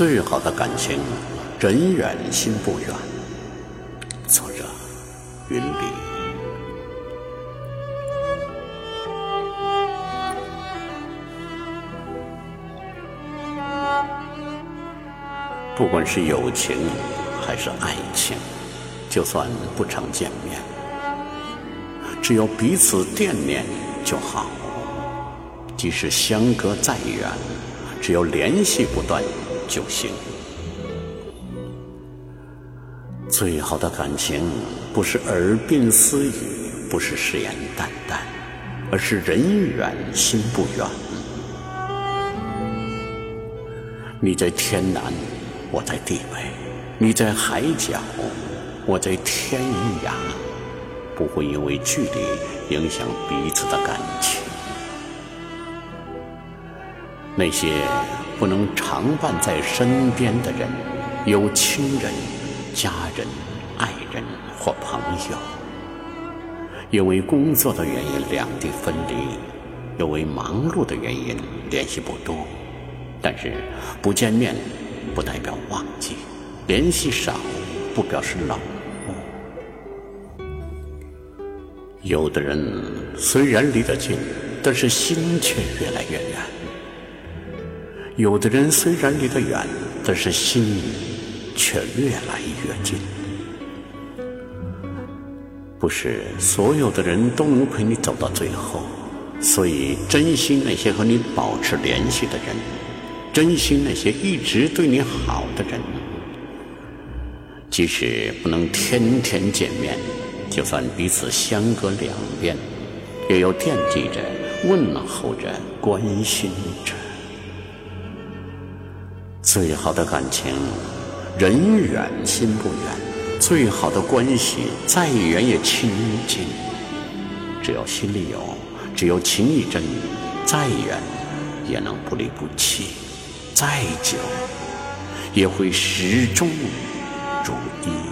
最好的感情，人远心不远。作者：云里。不管是友情还是爱情，就算不常见面，只要彼此惦念就好。即使相隔再远，只要联系不断就行。最好的感情，不是耳鬓私语，不是誓言淡淡，而是人远心不远。你在天南，我在地北；你在海角，我在天涯。不会因为距离影响彼此的感情。那些不能常伴在身边的人，有亲人、家人、爱人或朋友，因为工作的原因两地分离，因为忙碌的原因联系不多。但是不见面不代表忘记，联系少不表示冷漠。有的人虽然离得近，但是心却越来越远。有的人虽然离得远，但是心却越来越近。不是所有的人都能陪你走到最后，所以珍惜那些和你保持联系的人，珍惜那些一直对你好的人。即使不能天天见面，就算彼此相隔两边，也要惦记着、问候着、关心着。最好的感情，人远心不远；最好的关系，再远也亲近。只要心里有，只要情意真，再远也能不离不弃；再久，也会始终如一。